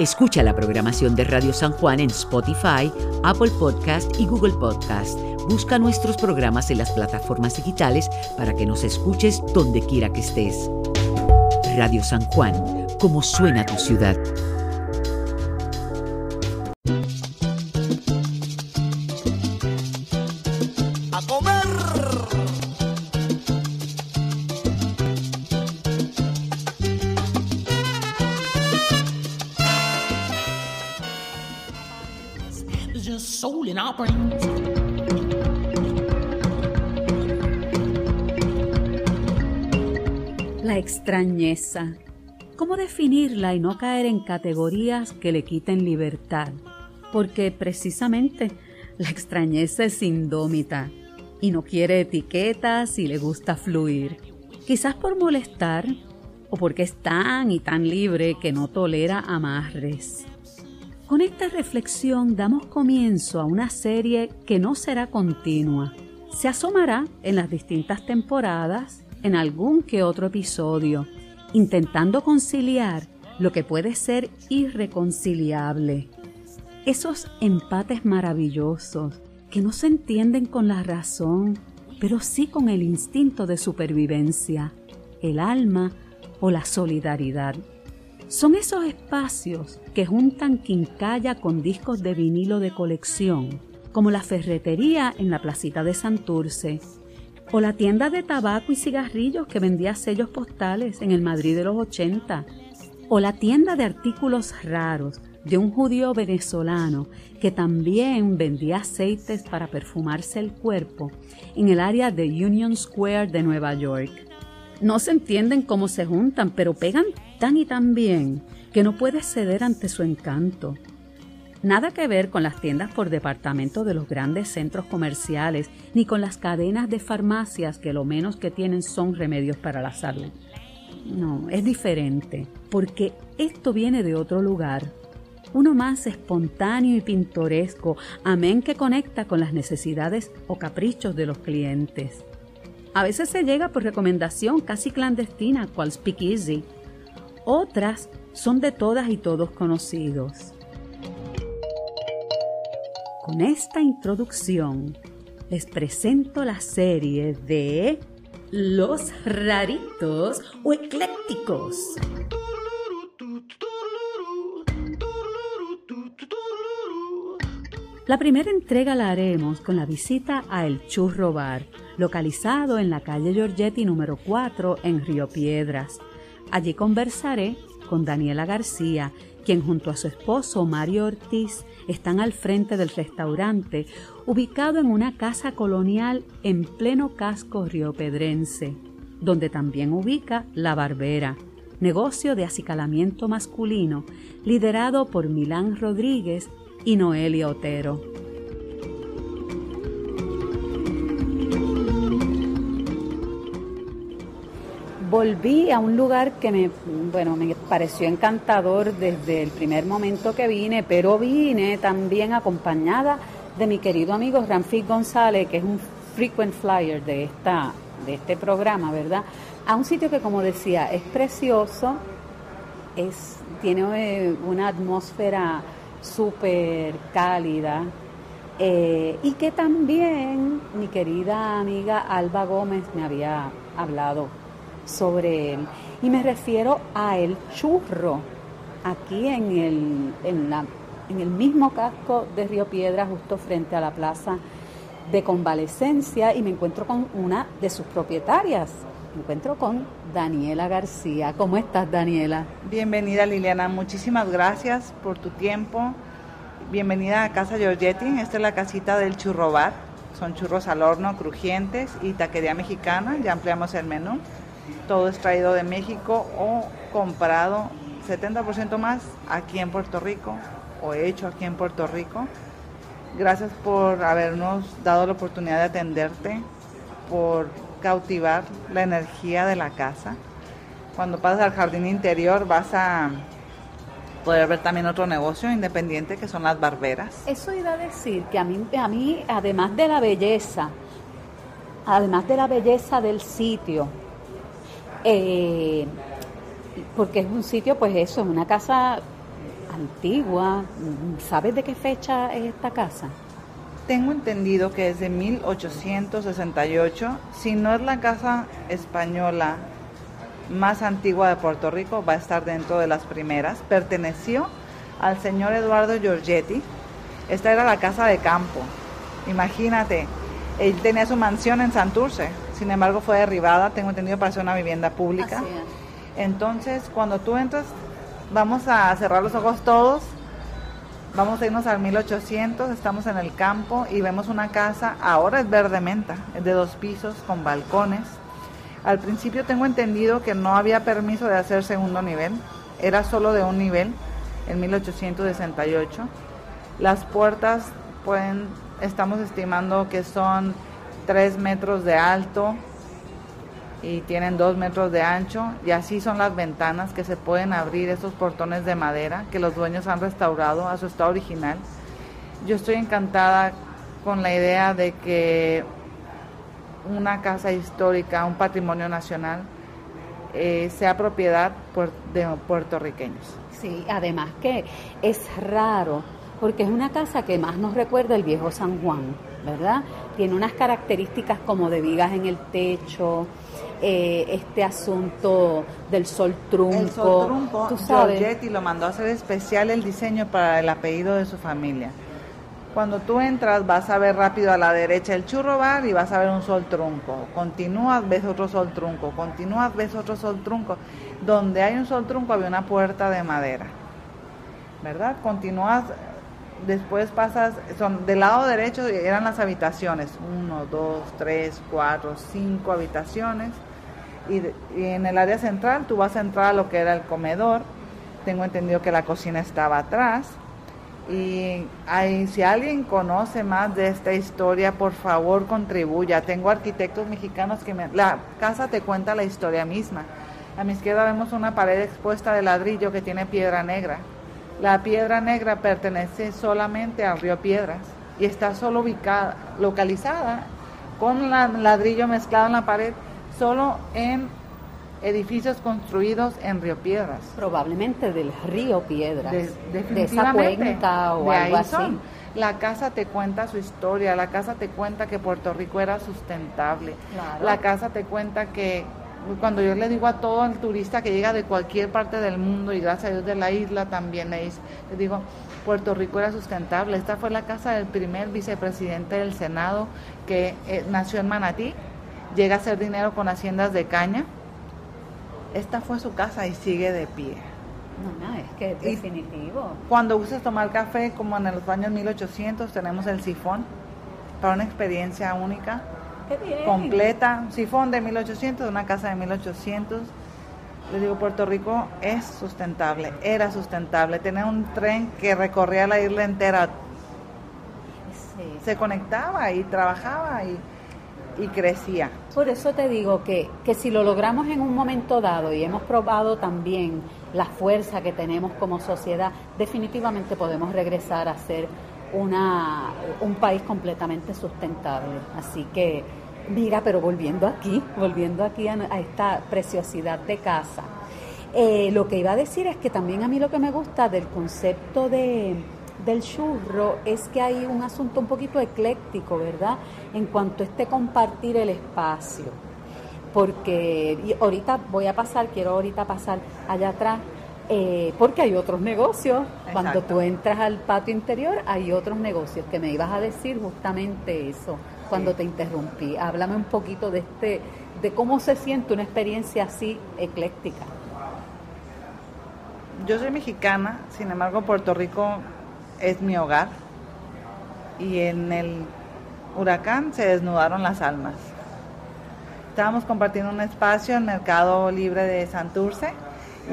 Escucha la programación de Radio San Juan en Spotify, Apple Podcast y Google Podcast. Busca nuestros programas en las plataformas digitales para que nos escuches donde quiera que estés. Radio San Juan, como suena tu ciudad. ¿Cómo definirla y no caer en categorías que le quiten libertad? Porque precisamente la extrañeza es indómita y no quiere etiquetas y le gusta fluir. Quizás por molestar o porque es tan y tan libre que no tolera amarres. Con esta reflexión damos comienzo a una serie que no será continua. Se asomará en las distintas temporadas, en algún que otro episodio, intentando conciliar lo que puede ser irreconciliable. Esos empates maravillosos que no se entienden con la razón, pero sí con el instinto de supervivencia, el alma o la solidaridad. Son esos espacios que juntan quincalla con discos de vinilo de colección, como la ferretería en la placita de Santurce, o la tienda de tabaco y cigarrillos que vendía sellos postales en el Madrid de los 80, o la tienda de artículos raros de un judío venezolano que también vendía aceites para perfumarse el cuerpo en el área de Union Square de Nueva York. No se entienden cómo se juntan, pero pegan tan y tan bien que no puedes ceder ante su encanto. Nada que ver con las tiendas por departamento de los grandes centros comerciales, ni con las cadenas de farmacias que lo menos que tienen son remedios para la salud. No, es diferente, porque esto viene de otro lugar, uno más espontáneo y pintoresco, amén que conecta con las necesidades o caprichos de los clientes. A veces se llega por recomendación casi clandestina, cual Speakeasy. Otras son de todas y todos conocidos. Con esta introducción les presento la serie de Los raritos o eclécticos. La primera entrega la haremos con la visita a El Churro Bar, localizado en la calle Giorgetti número 4 en Río Piedras. Allí conversaré con Daniela García, quien junto a su esposo Mario Ortiz están al frente del restaurante, ubicado en una casa colonial en pleno casco riopedrense, donde también ubica La Barbera, negocio de acicalamiento masculino liderado por Milán Rodríguez y Noelia Otero. Volví a un lugar que me, bueno, me pareció encantador desde el primer momento que vine, pero vine también acompañada de mi querido amigo Ramfis González, que es un frequent flyer de, esta, de este programa, ¿verdad? A un sitio que, como decía, es precioso, es, tiene eh, una atmósfera súper cálida eh, y que también mi querida amiga Alba Gómez me había hablado sobre él. Y me refiero a El Churro, aquí en el, en, la, en el mismo casco de Río Piedra, justo frente a la plaza de convalecencia, y me encuentro con una de sus propietarias, me encuentro con Daniela García. ¿Cómo estás, Daniela? Bienvenida, Liliana. Muchísimas gracias por tu tiempo. Bienvenida a Casa Giorgetti. Esta es la casita del churro bar. Son churros al horno, crujientes y taquería mexicana. Ya ampliamos el menú. Todo es traído de México o comprado 70% más aquí en Puerto Rico o hecho aquí en Puerto Rico. Gracias por habernos dado la oportunidad de atenderte, por cautivar la energía de la casa. Cuando pasas al jardín interior vas a poder ver también otro negocio independiente que son las barberas. Eso iba a decir que a mí, a mí además de la belleza, además de la belleza del sitio, eh, porque es un sitio, pues eso, es una casa antigua. ¿Sabes de qué fecha es esta casa? Tengo entendido que es de 1868. Si no es la casa española más antigua de Puerto Rico, va a estar dentro de las primeras. Perteneció al señor Eduardo Giorgetti. Esta era la casa de campo. Imagínate, él tenía su mansión en Santurce, sin embargo fue derribada, tengo entendido, para ser una vivienda pública. Entonces, cuando tú entras, vamos a cerrar los ojos todos, vamos a irnos al 1800, estamos en el campo y vemos una casa, ahora es verde menta, es de dos pisos con balcones. Al principio tengo entendido que no había permiso de hacer segundo nivel, era solo de un nivel en 1868. Las puertas pueden, estamos estimando que son 3 metros de alto y tienen 2 metros de ancho y así son las ventanas que se pueden abrir, esos portones de madera que los dueños han restaurado a su estado original. Yo estoy encantada con la idea de que una casa histórica, un patrimonio nacional, eh, sea propiedad de puertorriqueños. Sí, además que es raro, porque es una casa que más nos recuerda el viejo San Juan, ¿verdad? Tiene unas características como de vigas en el techo, eh, este asunto del sol trunco. El sol trunco, ¿tú sabes? lo mandó a hacer especial el diseño para el apellido de su familia. Cuando tú entras vas a ver rápido a la derecha el churro bar y vas a ver un sol trunco. Continúas, ves otro sol trunco. Continúas, ves otro sol trunco. Donde hay un sol trunco había una puerta de madera. ¿Verdad? Continúas, después pasas, son del lado derecho eran las habitaciones. Uno, dos, tres, cuatro, cinco habitaciones. Y, en el área central tú vas a entrar a lo que era el comedor. Tengo entendido que la cocina estaba atrás y si alguien conoce más de esta historia, por favor contribuya. Tengo arquitectos mexicanos que me... La casa te cuenta la historia misma. A mi izquierda vemos una pared expuesta de ladrillo que tiene piedra negra. La piedra negra pertenece solamente al río Piedras y está solo ubicada, localizada con ladrillo mezclado en la pared, solo en edificios construidos en Río Piedras. Probablemente del Río Piedras. De, esa cuenca o algo así. La casa te cuenta su historia, la casa te cuenta que Puerto Rico era sustentable, la casa te cuenta que cuando yo le digo a todo el turista que llega de cualquier parte del mundo y gracias a Dios de la isla también le, digo, Puerto Rico era sustentable. Esta fue la casa del primer vicepresidente del Senado que eh, nació en Manatí, llega a hacer dinero con haciendas de caña esta fue su casa y sigue de pie. No, no, es que es definitivo. Cuando gustes tomar café, como en los años 1800, tenemos el sifón para una experiencia única, Completa. Sifón de 1800, una casa de 1800. Les digo, Puerto Rico es sustentable, era sustentable. Tenía un tren que recorría la isla entera. Se conectaba y trabajaba y y crecía. Por eso te digo que, que si lo logramos en un momento dado y hemos probado también la fuerza que tenemos como sociedad, definitivamente podemos regresar a ser una, un país completamente sustentable. Así que, mira, pero volviendo aquí, volviendo aquí a, esta preciosidad de casa, eh, lo que iba a decir es que también a mí lo que me gusta del concepto de del churro es que hay un asunto un poquito ecléctico, ¿verdad? En cuanto a este compartir el espacio. Porque ahorita voy a pasar, quiero ahorita pasar allá atrás, eh, porque hay otros negocios. Cuando tú entras al patio interior, hay otros negocios que me ibas a decir justamente eso cuando te interrumpí. Háblame un poquito de este, de cómo se siente una experiencia así ecléctica. Yo soy mexicana, sin embargo Puerto Rico es mi hogar y en el huracán se desnudaron las almas. Estábamos compartiendo un espacio en Mercado Libre de Santurce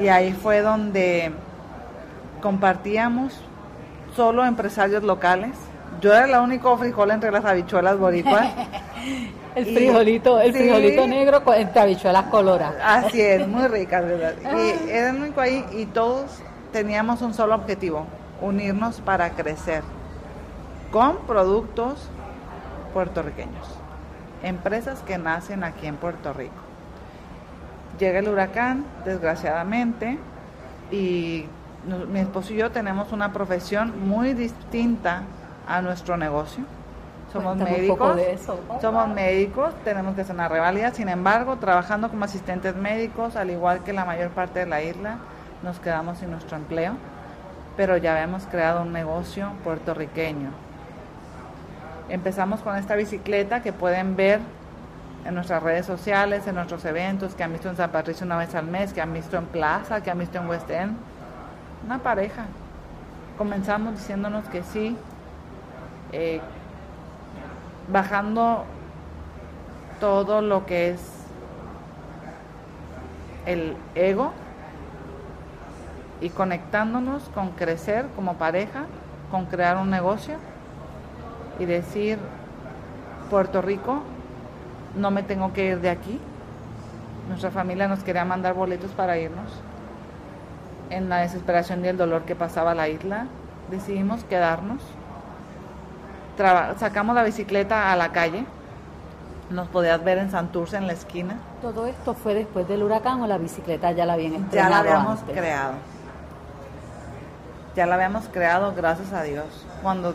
y ahí fue donde compartíamos solo empresarios locales. Yo era el único frijol entre las habichuelas boricuas. el frijolito, el frijolito negro entre habichuelas coloradas. Así es, muy ricas, ¿verdad? Y era el único ahí y todos teníamos un solo objetivo, unirnos para crecer con productos puertorriqueños, empresas que nacen aquí en Puerto Rico. Llega el huracán, desgraciadamente, y mi esposo y yo tenemos una profesión muy distinta a nuestro negocio. Somos médicos, somos médicos, tenemos que hacer una revalida, sin embargo, trabajando como asistentes médicos, al igual que la mayor parte de la isla, nos quedamos sin nuestro empleo, pero ya hemos creado un negocio puertorriqueño. Empezamos con esta bicicleta que pueden ver en nuestras redes sociales, en nuestros eventos, que han visto en San Patricio una vez al mes, que han visto en Plaza, que han visto en West End. Una pareja. Comenzamos diciéndonos que sí, eh, bajando todo lo que es el ego y conectándonos con crecer como pareja, con crear un negocio y decir, Puerto Rico, no me tengo que ir de aquí. Nuestra familia nos quería mandar boletos para irnos. En la desesperación y el dolor que pasaba la isla, decidimos quedarnos. sacamos la bicicleta a la calle. Nos podías ver en Santurce en la esquina. ¿Todo esto fue después del huracán o la bicicleta ya la habían estrenado Ya la habíamos creado. Ya la habíamos creado, gracias a Dios. Cuando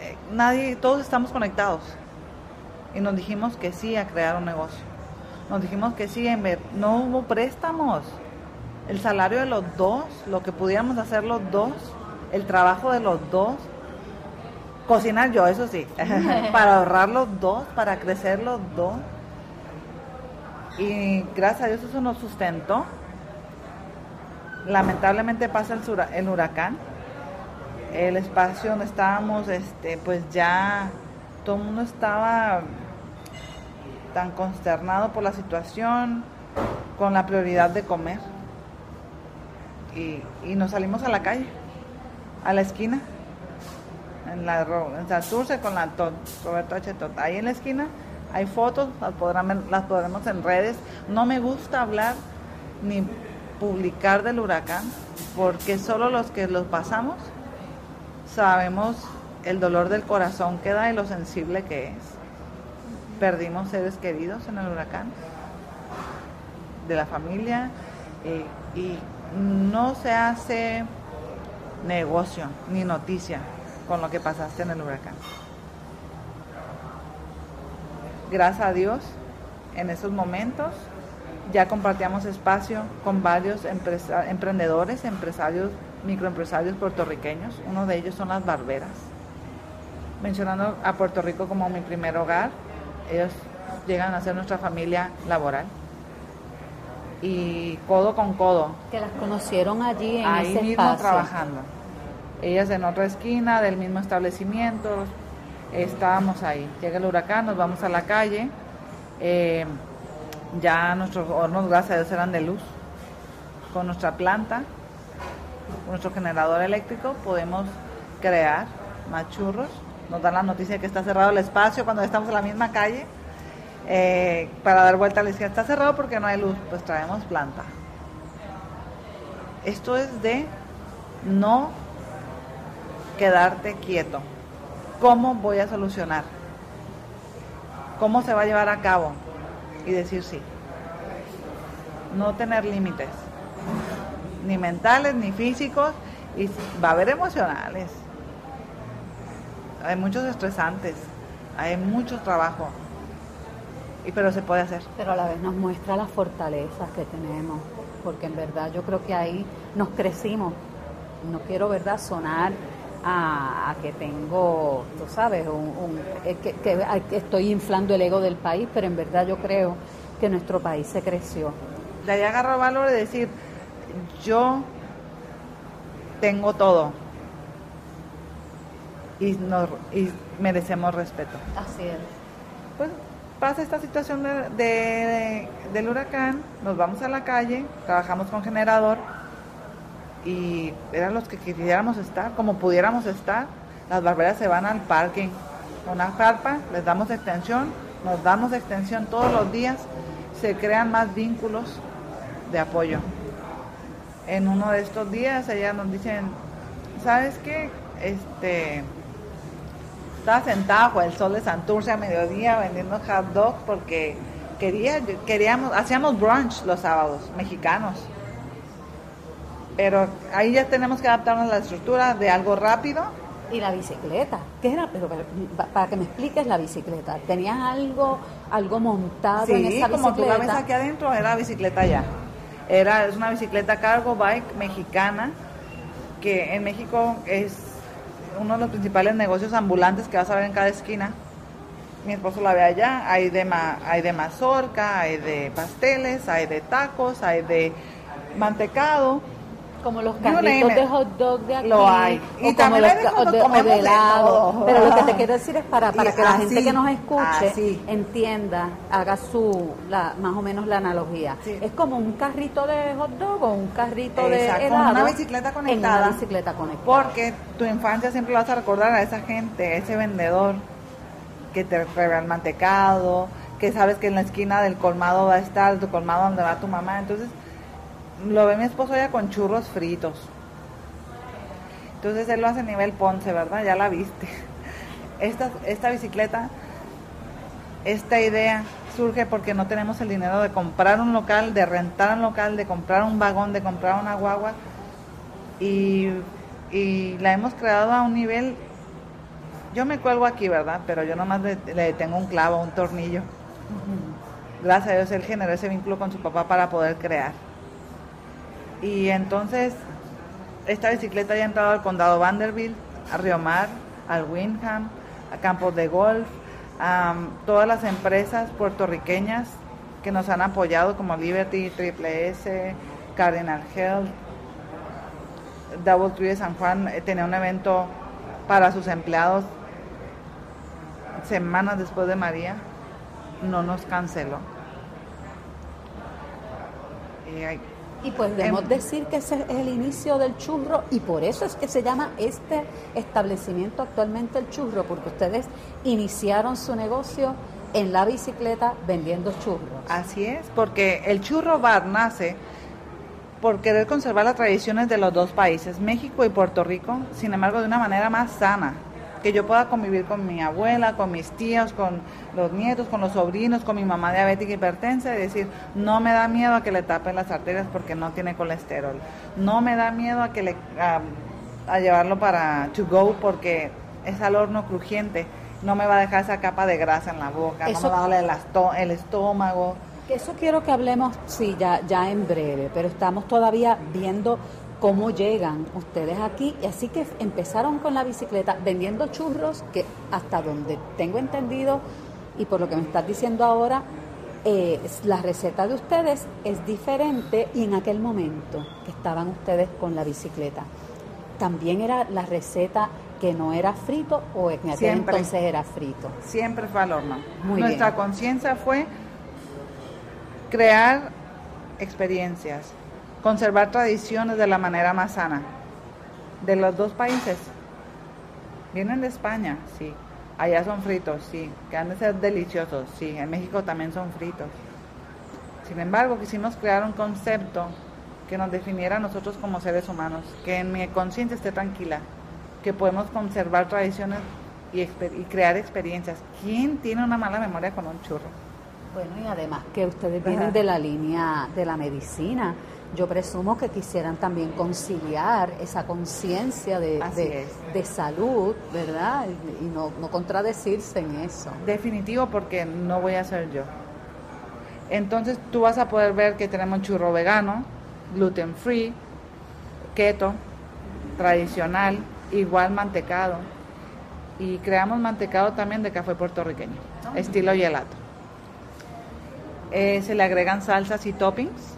eh, nadie, todos estamos conectados y nos dijimos que sí a crear un negocio. Nos dijimos que sí en ver, no hubo préstamos. El salario de los dos, lo que pudiéramos hacer los dos, el trabajo de los dos, cocinar yo, eso sí, para ahorrar los dos, para crecer los dos. Y gracias a Dios eso nos sustentó. Lamentablemente pasa el, el huracán. El espacio donde estábamos, este, pues ya todo el mundo estaba tan consternado por la situación, con la prioridad de comer. Y, nos salimos a la calle, a la esquina, en la en con la Roberto H. Ahí en la esquina hay fotos, las, podrán, las podremos en redes. No me gusta hablar ni publicar del huracán, porque solo los que los pasamos sabemos el dolor del corazón que da y lo sensible que es perdimos seres queridos en el huracán, de la familia, eh, y no se hace negocio ni noticia con lo que pasaste en el huracán. Gracias a Dios, en esos momentos ya compartíamos espacio con varios emprendedores, empresarios, microempresarios puertorriqueños. Uno de ellos son las barberas. Mencionando a Puerto Rico como mi primer hogar, ellos llegan a ser nuestra familia laboral. Y codo con codo. Que las conocieron allí en ahí mismo trabajando. Ellas en otra esquina del mismo establecimiento. Estábamos ahí. Llega el huracán, nos vamos a la calle. Eh, ya nuestros hornos, gracias a Dios, eran de luz. Con nuestra planta, con nuestro generador eléctrico, podemos crear más churros nos dan la noticia de que está cerrado el espacio cuando estamos en la misma calle. Eh, para dar vuelta a la izquierda, está cerrado porque no hay luz, pues traemos planta. Esto es de no quedarte quieto. ¿Cómo voy a solucionar? ¿Cómo se va a llevar a cabo? Y decir sí. No tener límites, ni mentales, ni físicos, y va a haber emocionales hay muchos estresantes, hay mucho trabajo, y, pero se puede hacer. Pero a la vez nos muestra las fortalezas que tenemos, porque en verdad yo creo que ahí nos crecimos. No quiero, ¿verdad?, sonar a, que tengo, tú sabes, un, que, que, estoy inflando el ego del país, pero en verdad yo creo que nuestro país se creció. De ahí agarro valor de decir, yo tengo todo, y, nos, y merecemos respeto. Así es. Pues pasa esta situación de, del huracán, nos vamos a la calle, trabajamos con generador y eran los que quisiéramos estar, como pudiéramos estar. Las barberas se van al parking con una carpa, les damos extensión, nos damos extensión todos los días, se crean más vínculos de apoyo. En uno de estos días ellas nos dicen, ¿sabes qué? Este, estaba sentado con el sol de Santurce a mediodía vendiendo hot dogs porque quería, queríamos, hacíamos brunch los sábados, mexicanos. Pero ahí ya tenemos que adaptarnos a la estructura de algo rápido. Y la bicicleta, ¿qué era? Pero, para que me expliques la bicicleta, ¿tenías algo algo montado en esa bicicleta? como tú la ves aquí adentro, era bicicleta ya. Era, es una bicicleta cargo bike mexicana, que en México es uno de los principales negocios ambulantes que vas a ver en cada esquina. Mi esposo la ve allá, hay de, hay de mazorca, hay de pasteles, hay de tacos, hay de mantecado como los carritos de hot dog de aquí. Lo hay. Y también los, de, de, helado. Pero lo que te quiero decir es para, para que la gente que nos escuche entienda, haga su, la, más o menos la analogía. Es como un carrito de hot dog o un carrito de helado. Con una bicicleta conectada. En una bicicleta conectada. Porque tu infancia siempre vas a recordar a esa gente, ese vendedor que te revela el mantecado, que sabes que en la esquina del colmado va a estar tu colmado donde va tu mamá. Entonces lo ve mi esposo ya con churros fritos. Entonces él lo hace a nivel Ponce, ¿verdad? Ya la viste. Esta, esta bicicleta, esta idea surge porque no tenemos el dinero de comprar un local, de rentar un local, de comprar un vagón, de comprar una guagua. Y, y la hemos creado a un nivel, yo me cuelgo aquí, ¿verdad? Pero yo nomás le, le tengo un clavo, un tornillo. Gracias a Dios él generó ese vínculo con su papá para poder crear. Y entonces esta bicicleta ya ha entrado al condado Vanderbilt, a Río Mar, al Windham, a campos de golf, a todas las empresas puertorriqueñas que nos han apoyado como Liberty, Triple S, Cardinal Health, Double Tree de San Juan eh, tenía un evento para sus empleados semanas después de María, no nos canceló. Y podemos em, decir que ese es el inicio del churro y por eso es que se llama este establecimiento actualmente el churro, porque ustedes iniciaron su negocio en la bicicleta vendiendo churros. Así es, porque el churro bar nace por querer conservar las tradiciones de los dos países, México y Puerto Rico, sin embargo de una manera más sana, que yo pueda convivir con mi abuela, con mis tíos, con los nietos, con los sobrinos, con mi mamá diabética y hipertensa y decir, no me da miedo a que le tapen las arterias porque no tiene colesterol. No me da miedo a que le a, llevarlo para to go porque es al horno crujiente. No me va a dejar esa capa de grasa en la boca, no me va a doler el, estómago. Eso quiero que hablemos, sí, ya, ya en breve, pero estamos todavía viendo cómo llegan ustedes aquí. Y así que empezaron con la bicicleta vendiendo churros, que hasta donde tengo entendido y por lo que me estás diciendo ahora, eh, la receta de ustedes es diferente y en aquel momento que estaban ustedes con la bicicleta, también era la receta que no era frito o en aquel entonces era frito. Siempre fue al horno. Nuestra conciencia fue crear experiencias, conservar tradiciones de la manera más sana. De los dos países. Vienen de España, sí. Allá son fritos, sí. Que han de ser deliciosos, sí. En México también son fritos. Sin embargo, quisimos crear un concepto que nos definiera a nosotros como seres humanos, que en mi conciencia esté tranquila, que podemos conservar tradiciones y, y, crear experiencias. ¿Quién tiene una mala memoria con un churro? Bueno, y además que ustedes vienen de la línea de la medicina yo presumo que quisieran también conciliar esa conciencia de, de, salud, ¿verdad? Y, no, no, contradecirse en eso. Definitivo, porque no voy a ser yo. Entonces tú vas a poder ver que tenemos churro vegano, gluten free, keto, tradicional, igual mantecado. Y creamos mantecado también de café puertorriqueño, ah. estilo gelato. Eh, se le agregan salsas y toppings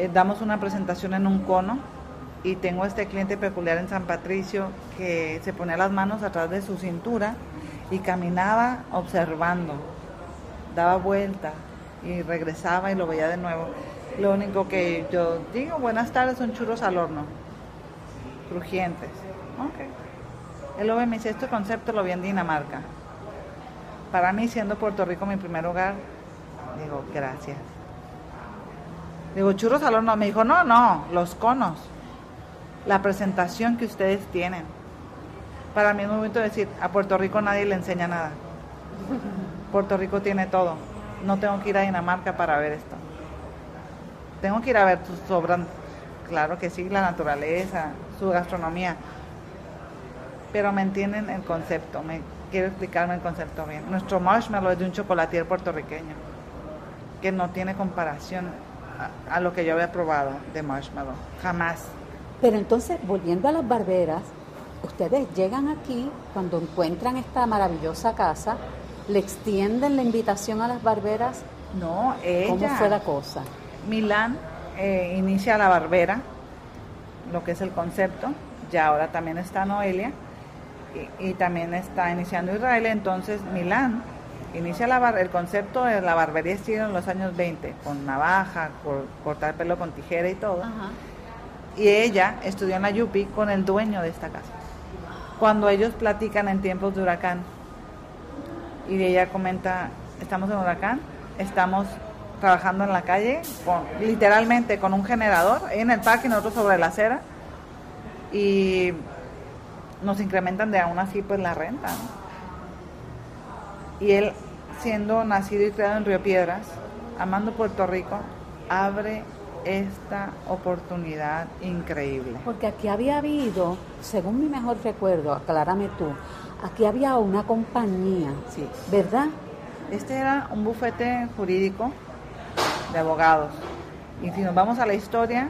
eh, damos una presentación en un cono y tengo este cliente peculiar en San Patricio que se ponía las manos atrás de su cintura y caminaba observando, daba vuelta y regresaba y lo veía de nuevo. Lo único que yo digo, buenas tardes, son churros al horno, crujientes. Ok. Él lo ve me dice, este concepto lo vi en Dinamarca. Para mí, siendo Puerto Rico mi primer hogar, digo, gracias. Digo, churros al horno. Me dijo, no, no, los conos. La presentación que ustedes tienen. Para mí es muy bonito decir, a Puerto Rico nadie le enseña nada. Puerto Rico tiene todo. No tengo que ir a Dinamarca para ver esto. Tengo que ir a ver sus claro que sí, la naturaleza, su gastronomía. Pero me entienden el concepto, me quiero explicarme el concepto bien. Nuestro marshmallow es de un chocolatier puertorriqueño, que no tiene comparación a, a lo que yo había probado de marshmallow, jamás. Pero entonces, volviendo a las barberas, ustedes llegan aquí cuando encuentran esta maravillosa casa, le extienden la invitación a las barberas. No, ella. ¿Cómo fue la cosa? Milán eh, inicia la barbera, lo que es el concepto, ya ahora también está Noelia y, y también está iniciando Israel, entonces Milán inicia la bar- el concepto de la barbería estilo en los años 20, con navaja, cor- cortar pelo con tijera y todo. Y ella estudió en la Yupi con el dueño de esta casa. Cuando ellos platican en tiempos de huracán, y ella comenta, estamos en huracán, estamos trabajando en la calle, con, literalmente con un generador, en el parque y nosotros sobre la acera, y nos incrementan de aún así pues la renta. ¿no? Y él, siendo nacido y criado en Río Piedras, amando Puerto Rico, abre esta oportunidad increíble. Porque aquí había habido, según mi mejor recuerdo, aclárame tú, aquí había una compañía, Sí. ¿verdad? Este era un bufete jurídico de abogados. Y si nos vamos a la historia,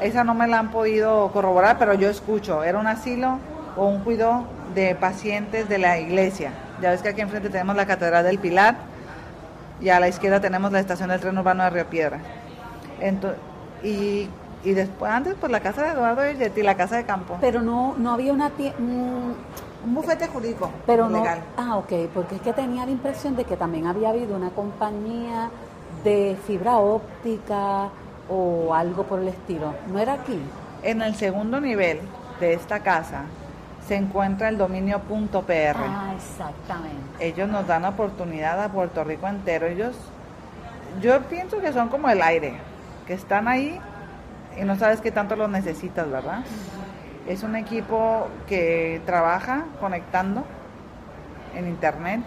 esa no me la han podido corroborar, pero yo escucho. Era un asilo o un cuidado de pacientes de la iglesia. Ya ves que aquí enfrente tenemos la Catedral del Pilar y a la izquierda tenemos la estación del tren urbano de Río Piedra. Y, y después, antes, pues la casa de Eduardo y la casa de campo. Pero no, no había una mm, Un bufete jurídico pero no, ah, ok, porque es que tenía la impresión de que también había habido una compañía de fibra óptica o algo por el estilo. ¿No era aquí? En el segundo nivel de esta casa se encuentra el dominio .pr. Ah, exactamente. Ellos nos dan oportunidad a Puerto Rico entero. Ellos, yo pienso que son como el aire, que están ahí y no sabes qué tanto los necesitas, ¿verdad? Es un equipo que trabaja conectando en internet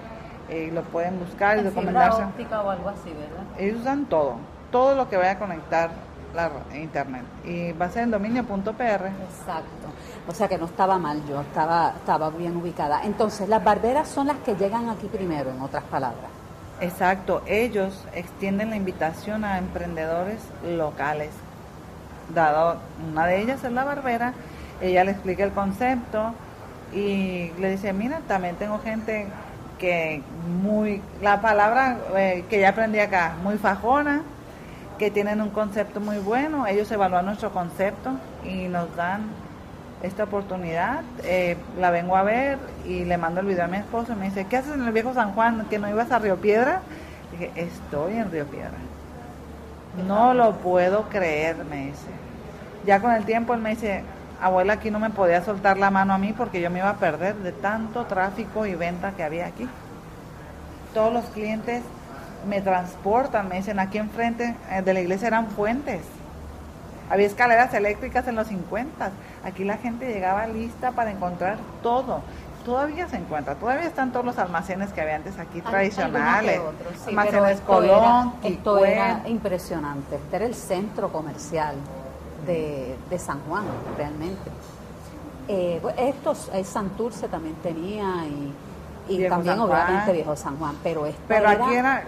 y lo pueden buscar y En fibra documentarse. óptica o algo así, ¿verdad? Ellos usan todo, todo lo que vaya a conectar la internet. Y va a ser el dominio.pr. Exacto. O sea que no estaba mal yo, estaba, estaba bien ubicada. Entonces, las barberas son las que llegan aquí primero, en otras palabras. Exacto, ellos extienden la invitación a emprendedores locales. Dado una de ellas es la barbera, ella le explica el concepto y le dice, mira, también tengo gente que muy, la palabra eh, que ya aprendí acá, muy fajona, que tienen un concepto muy bueno, ellos evalúan nuestro concepto y nos dan esta oportunidad, eh, la vengo a ver y le mando el video a mi esposo y me dice, ¿qué haces en el viejo San Juan? ¿Que no ibas a Río Piedra? dije, estoy en Río Piedra. No lo puedo creer, me dice. Ya con el tiempo él me dice, abuela, aquí no me podía soltar la mano a mí porque yo me iba a perder de tanto tráfico y venta que había aquí. Todos los clientes me transportan, me dicen, aquí enfrente eh, de la iglesia eran fuentes. Había escaleras eléctricas en los 50. Aquí la gente llegaba lista para encontrar todo. Todavía se encuentra, todavía están todos los almacenes que había antes aquí tradicionales. Otros, sí, almacenes esto Colón, era, esto era impresionante. Este era el centro comercial de, de San Juan, realmente. Eh, estos, el Santurce también tenía y, y Viejo también obviamente Viejo San Juan, pero esta Pero era, aquí era,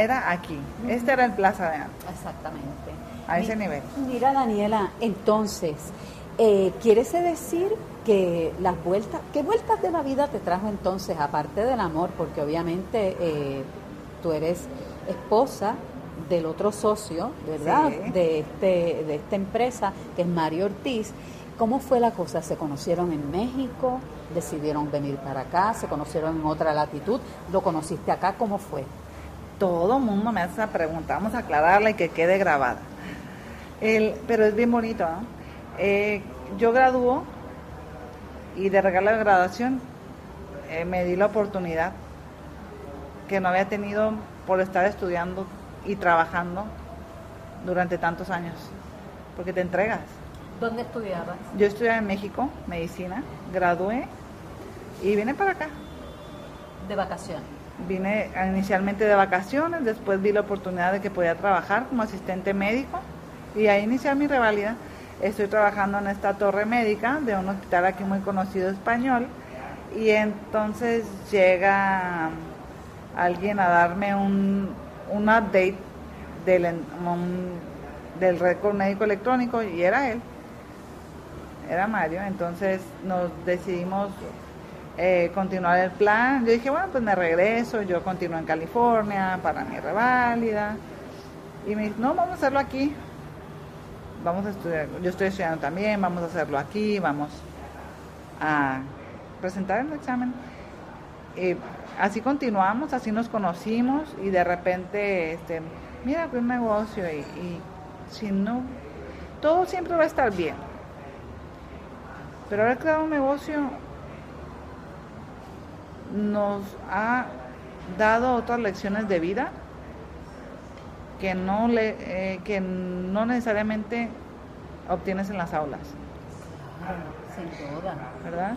era aquí. Este era el Plaza de antes, Exactamente. a ese Mi- nivel. Mira, Daniela, entonces, eh, ¿quiere decir que las vueltas, qué vueltas de la vida te trajo entonces, aparte del amor? Porque obviamente eh, tú eres esposa del otro socio, ¿verdad? Sí. De, este, de esta empresa, que es Mario Ortiz. ¿Cómo fue la cosa? ¿Se conocieron en México? ¿Decidieron venir para acá? ¿Se conocieron en otra latitud? ¿Lo conociste acá? ¿Cómo fue? Todo el mundo me hace esa pregunta, vamos a aclararla y que quede grabada. El, pero es bien bonito, ¿no? Eh, yo gradúo y de regalo de graduación eh, me di la oportunidad que no había tenido por estar estudiando y trabajando durante tantos años, porque te entregas. ¿Dónde estudiabas? Yo estudié en México, medicina, gradué y vine para acá. De vacaciones. Vine inicialmente de vacaciones, después vi la oportunidad de que podía trabajar como asistente médico Y ahí inicié mi reválida. Estoy trabajando en esta torre médica de un hospital aquí muy conocido español. Y entonces llega alguien a darme un, un update del, del récord médico electrónico y era él, era Mario. Entonces nos decidimos eh, continuar el plan. Yo dije, bueno, pues me regreso, yo continúo en California para mi reválida. Y me dijo, no, vamos a hacerlo aquí. Vamos a estudiar, yo estoy estudiando también, vamos a hacerlo aquí, vamos a presentar el examen. Y así continuamos, así nos conocimos y de repente, este, mira, un negocio y, si no, todo siempre va a estar bien. Pero haber creado un negocio nos ha dado otras lecciones de vida que no le eh, que no necesariamente obtienes en las aulas. Sin duda. Verdad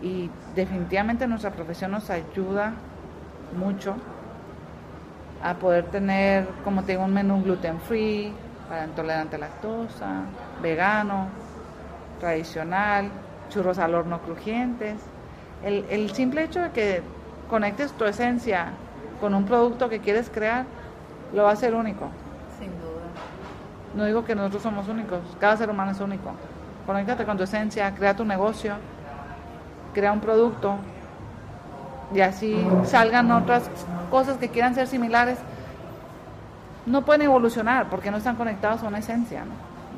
y definitivamente nuestra profesión nos ayuda mucho a poder tener como tengo un menú gluten free para intolerante a lactosa vegano tradicional churros al horno crujientes el, el simple hecho de que conectes tu esencia con un producto que quieres crear, lo va a hacer único. Sin duda. No digo que nosotros somos únicos, cada ser humano es único. Conéctate con tu esencia, crea tu negocio, crea un producto y así salgan otras cosas que quieran ser similares. No pueden evolucionar porque no están conectados a una esencia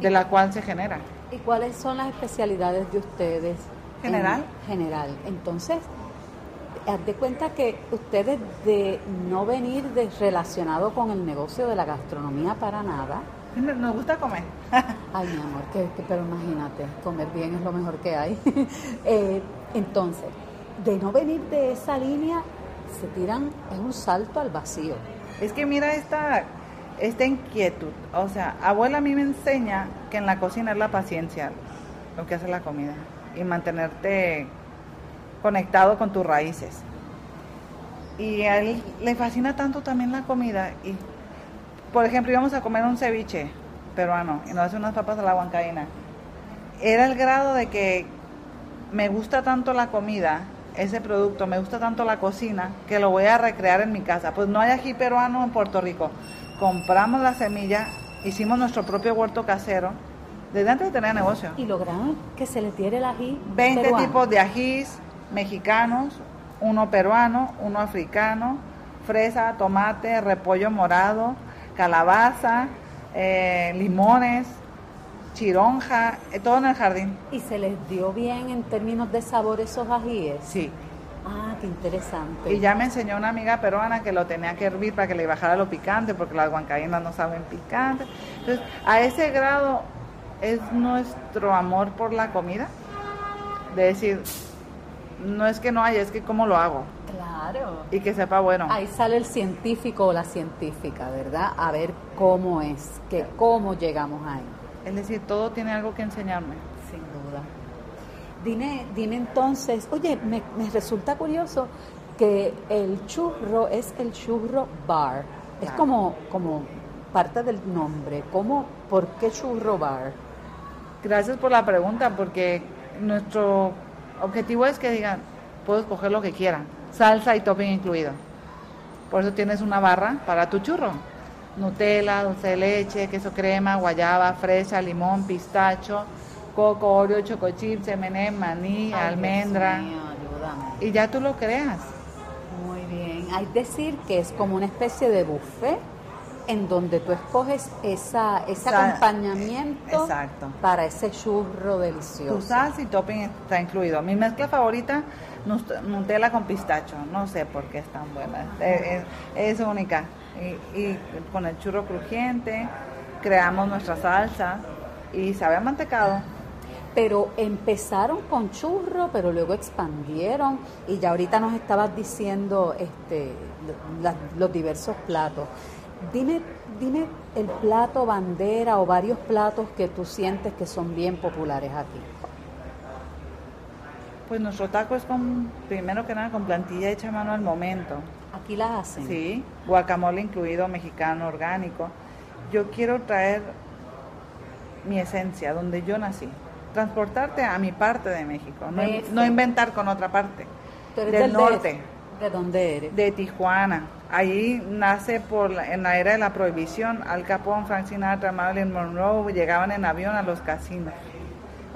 de la cual se genera. ¿Y cuáles son las especialidades de ustedes? General. general. Entonces, haz de cuenta que ustedes de no venir de relacionado con el negocio de la gastronomía para nada. Nos gusta comer. Ay, mi amor, que, pero imagínate, comer bien es lo mejor que hay. Eh, entonces, de no venir de esa línea, se tiran, es un salto al vacío. Es que mira esta, esta inquietud. O sea, abuela a mí me enseña que en la cocina es la paciencia lo que hace la comida y mantenerte conectado con tus raíces. Y a él le fascina tanto también la comida. Y, por ejemplo, íbamos a comer un ceviche peruano y nos hace unas papas a la huancaína. Era el grado de que me gusta tanto la comida, ese producto, me gusta tanto la cocina, que lo voy a recrear en mi casa. Pues no hay ají peruano en Puerto Rico. Compramos la semilla, hicimos nuestro propio huerto casero desde antes de tener negocio. Y lograron que se le diera el ají. 20 tipos de ajís mexicanos, uno peruano, uno africano, fresa, tomate, repollo morado, calabaza, eh, limones, chironja, eh, todo en el jardín. ¿Y se les dio bien en términos de sabor esos ajíes? Sí. Ah, qué interesante. Y ya me enseñó una amiga peruana que lo tenía que hervir para que le bajara lo picante, porque las huancaínas no saben picante. Entonces, a ese grado es nuestro amor por la comida. De decir, no es que no haya, es que cómo lo hago. Claro. Y que sepa bueno. Ahí sale el científico o la científica, ¿verdad? A ver cómo es, que cómo llegamos ahí. Es decir, todo tiene algo que enseñarme. Sin duda. Dime, dime entonces, oye, me, me resulta curioso que el churro es el churro bar. Es como, como parte del nombre. ¿Cómo, ¿Por qué churro bar? Gracias por la pregunta, porque nuestro objetivo es que digan, puedo escoger lo que quieran, salsa y topping incluido. Por eso tienes una barra para tu churro. Nutella, dulce de leche, queso crema, guayaba, fresa, limón, pistacho, coco, oreo, choco chips, M&M, maní, almendra. y ya tú lo creas. Muy bien. Hay decir que es como una especie de buffet en donde tú escoges esa, ese acompañamiento para ese churro delicioso. Tu salsa y topping está incluido. Mi mezcla favorita, Nutella con pistacho. No sé por qué es tan buena. Es, única. Y, con el churro crujiente creamos nuestra salsa y sabe a mantecado. Pero empezaron con churro, pero luego expandieron y ya ahorita nos estabas diciendo este, los diversos platos. Dime, dime el plato bandera o varios platos que tú sientes que son bien populares aquí. Pues nuestro taco es con, primero que nada, con plantilla hecha a mano al momento. Aquí la hacen. Sí, guacamole incluido, mexicano, orgánico. Yo quiero traer mi esencia, donde yo nací. Transportarte a mi parte de México, no, inventar con otra parte. Tú eres Del del norte. ¿De dónde eres? De Tijuana. Ahí nace por la- en la era de la prohibición. Al Capón, Frank Sinatra, Marilyn Monroe llegaban en avión a los casinos.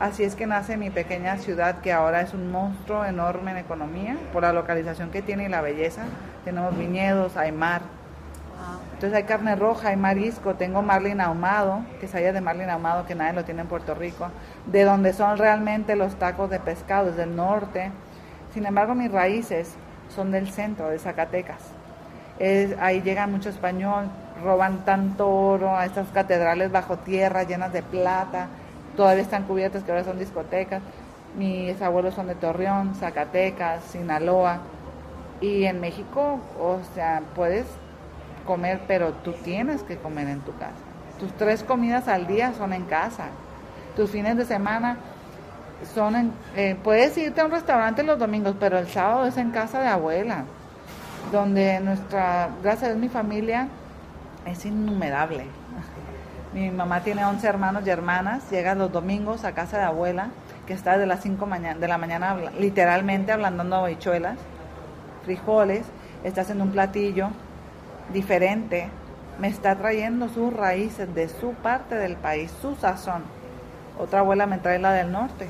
Así es que nace mi pequeña ciudad que ahora es un monstruo enorme en economía por la localización que tiene y la belleza. Tenemos viñedos, hay mar. Entonces hay carne roja, hay marisco, tengo marlin ahumado, que halla de marlin ahumado que nadie lo tiene en Puerto Rico, de donde son realmente los tacos de pescado, es del norte. Sin embargo, mis raíces son del centro, de Zacatecas. Es- ahí llega mucho español, roban tanto oro a estas catedrales bajo tierra llenas de plata, todavía están cubiertas que ahora son discotecas. Mis abuelos son de Torreón, Zacatecas, Sinaloa. Y en México, o sea, puedes comer, pero tú tienes que comer en tu casa. Tus tres comidas al día son en casa. Tus fines de semana son en... eh, puedes irte a un restaurante los domingos, pero el sábado es en casa de abuela, donde nuestra, gracias a Dios, mi familia es innumerable. Mi mamá tiene 11 hermanos y hermanas, llega los domingos a casa de abuela, que está de las 5 mañana, de la mañana literalmente ablandando habichuelas, frijoles, está haciendo un platillo diferente, me está trayendo sus raíces de su parte del país, su sazón. Otra abuela me trae la del norte,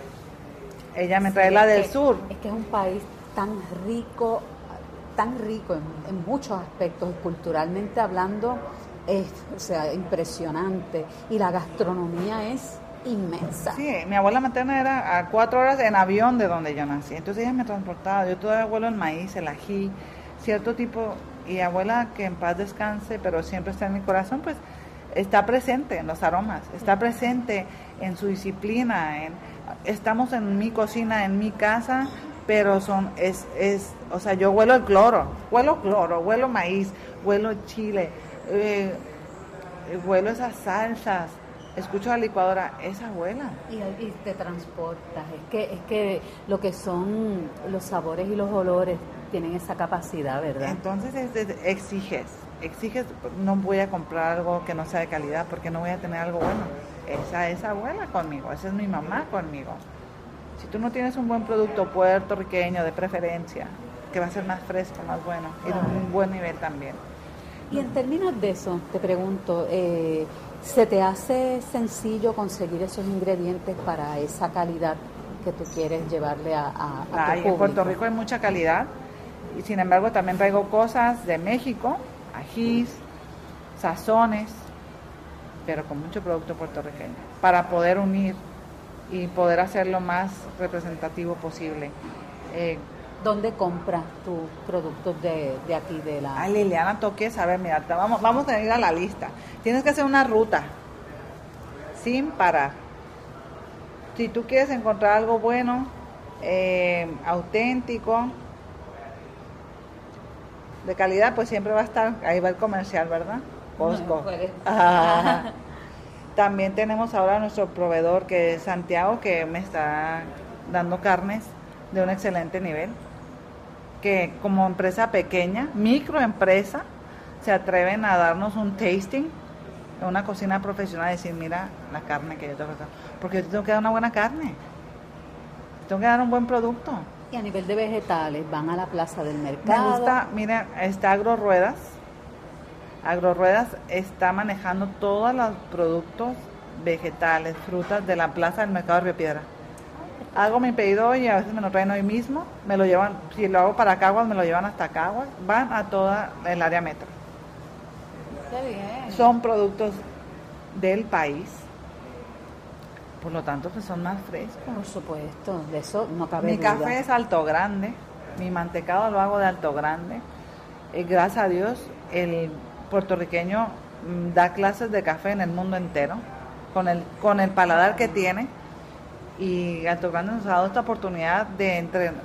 ella me trae Sí, la del que- sur. Es que es un país tan rico, tan rico en, en muchos aspectos, culturalmente hablando, es o sea, impresionante. Y la gastronomía es inmensa. Sí, mi abuela materna era a cuatro horas en avión de donde yo nací. Entonces ella me transportaba. Yo todavía vuelo el maíz, el ají, cierto tipo. Y abuela, que en paz descanse, pero siempre está en mi corazón, pues está presente en los aromas, está presente en su disciplina. En, estamos en mi cocina, en mi casa, pero son, es, es, o sea, yo huelo el cloro, huelo cloro, huelo maíz, huelo chile, eh, huelo esas salsas, escucho la licuadora, es abuela. Y, y te transportas. Es que, es que lo que son los sabores y los olores tienen esa capacidad, ¿verdad? Entonces es- es- exiges, exiges, no voy a comprar algo que no sea de calidad porque no voy a tener algo bueno. Esa es abuela conmigo, esa es mi mamá conmigo. Si tú no tienes un buen producto puertorriqueño de preferencia, que va a ser más fresco, más bueno y de un buen nivel también. Y en términos de eso, te pregunto, eh, ¿se te hace sencillo conseguir esos ingredientes para esa calidad que tú quieres llevarle a, a, a tu en? Puerto Rico hay mucha calidad y sin embargo también traigo cosas de México, ajís, sazones, pero con mucho producto puertorriqueño, para poder unir y poder hacerlo más representativo posible. Eh, ¿Dónde compras tus productos de, de aquí, de la...? Ay, Liliana Toques, a ver, mira, vamos, vamos a ir a la lista. Tienes que hacer una ruta sin parar. Si tú quieres encontrar algo bueno, eh, auténtico, de calidad, pues siempre va a estar, ahí va el comercial, ¿verdad? Costco. También tenemos ahora nuestro proveedor que es Santiago, que me está dando carnes de un excelente nivel que como empresa pequeña, microempresa, se atreven a darnos un tasting en una cocina profesional y decir, mira la carne que yo tengo. Porque yo te tengo que dar una buena carne. Te Tengo que dar un buen producto. Y a nivel de vegetales, van a la plaza del Me mercado. gusta, mira, está Agroruedas. Agroruedas está manejando todos los productos vegetales, frutas de la plaza del mercado de Río Piedra. Hago mi pedido hoy y a veces me lo traen hoy mismo. Me lo llevan, si lo hago para Caguas, me lo llevan hasta Caguas. Van a toda el área metro. Qué bien. Son productos del país. Por lo tanto, pues son más frescos. Por supuesto, de eso no cabe Mi duda. café es alto grande, mi mantecado lo hago de alto grande. Eh, gracias a Dios, el puertorriqueño mm, da clases de café en el mundo entero, con el, con el paladar que tiene. Y Alto Grande nos ha dado esta oportunidad de entrenar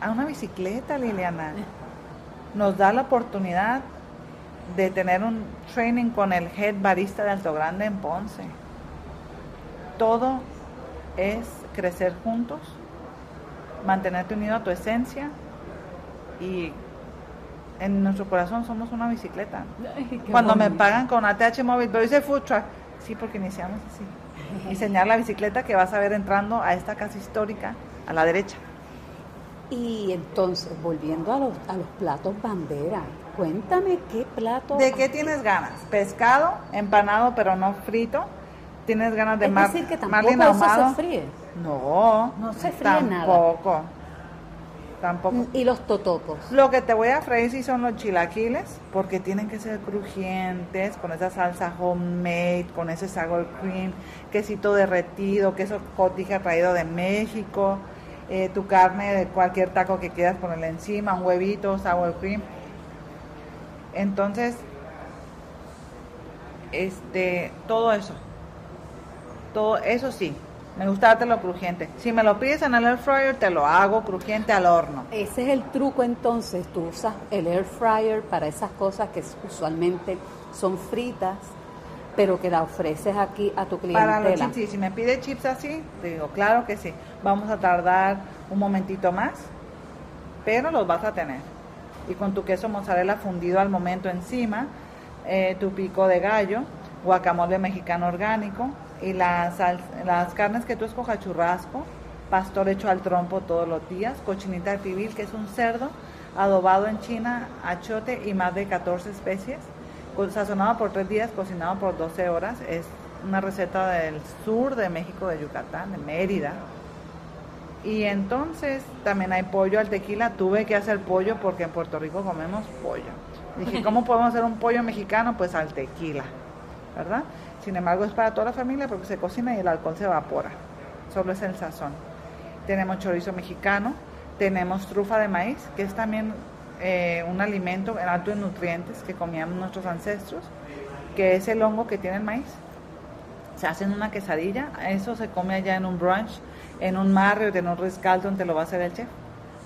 a una bicicleta, Liliana. Nos da la oportunidad de tener un training con el head barista de Alto Grande en Ponce. Todo es crecer juntos, mantenerte unido a tu esencia y en nuestro corazón somos una bicicleta. Ay, Cuando me pagan con ATH móvil, pero dice food truck, Sí, porque iniciamos así. Enseñar la bicicleta que vas a ver entrando a esta casa histórica a la derecha. Y entonces, volviendo a los, a los platos bandera, cuéntame qué plato... ¿De qué tienes ganas? ¿Pescado, empanado pero no frito? ¿Tienes ganas de es mar, decir, que marlin tampoco eso ahumado? se fríe. No, No se fríe nada. tampoco. Tampoco. Y los totopos. Lo que te voy a freír sí son los chilaquiles, porque tienen que ser crujientes, con esa salsa homemade, con ese sour cream, quesito derretido, queso cotija traído de México, eh, tu carne de cualquier taco que quieras ponerle encima, un huevito, sour cream. Entonces, este, todo eso, todo eso sí, me gusta dártelo crujiente. Si me lo pides en el air fryer, te lo hago crujiente al horno. Ese es el truco entonces, tú usas el air fryer para esas cosas que usualmente son fritas, pero que la ofreces aquí a tu Para los chips, sí, si me pide chips así, te digo, claro que sí. Vamos a tardar un momentito más, pero los vas a tener. Y con tu queso mozzarella fundido al momento encima, eh, tu pico de gallo, guacamole mexicano orgánico y las, las carnes que tú escojas, churrasco, pastor hecho al trompo todos los días, cochinita de pibil, que es un cerdo adobado en China, achote y más de 14 especies, sazonado por 3 días, cocinado por 12 horas. Es una receta del sur de México, de Yucatán, de Mérida. Y entonces también hay pollo al tequila. Tuve que hacer pollo porque en Puerto Rico comemos pollo. Dije, ¿cómo podemos hacer un pollo mexicano? Pues al tequila, ¿verdad? Sin embargo, es para toda la familia porque se cocina y el alcohol se evapora. Solo es el sazón. Tenemos chorizo mexicano, tenemos trufa de maíz, que es también eh, un alimento en alto en nutrientes que comían nuestros ancestros, que es el hongo que tiene el maíz se hacen una quesadilla, eso se come allá en un brunch, en un Marriott, en un Carlton, te lo va a hacer el chef.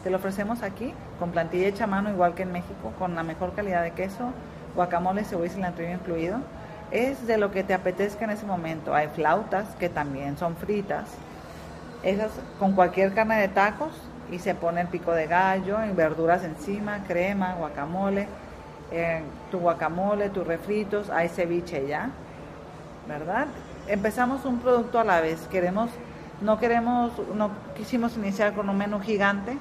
Te lo ofrecemos aquí, con plantilla hecha a mano, igual que en México, con la mejor calidad de queso, guacamole, cebolla y cilantro incluido. Es de lo que te apetezca en ese momento. Hay flautas, que también son fritas, esas con cualquier carne de tacos, y se pone el pico de gallo, y verduras encima, crema, guacamole, tu guacamole, tus refritos, hay ceviche ya, ¿verdad? Empezamos un producto a la vez. Queremos, no queremos, no quisimos iniciar con un menú gigante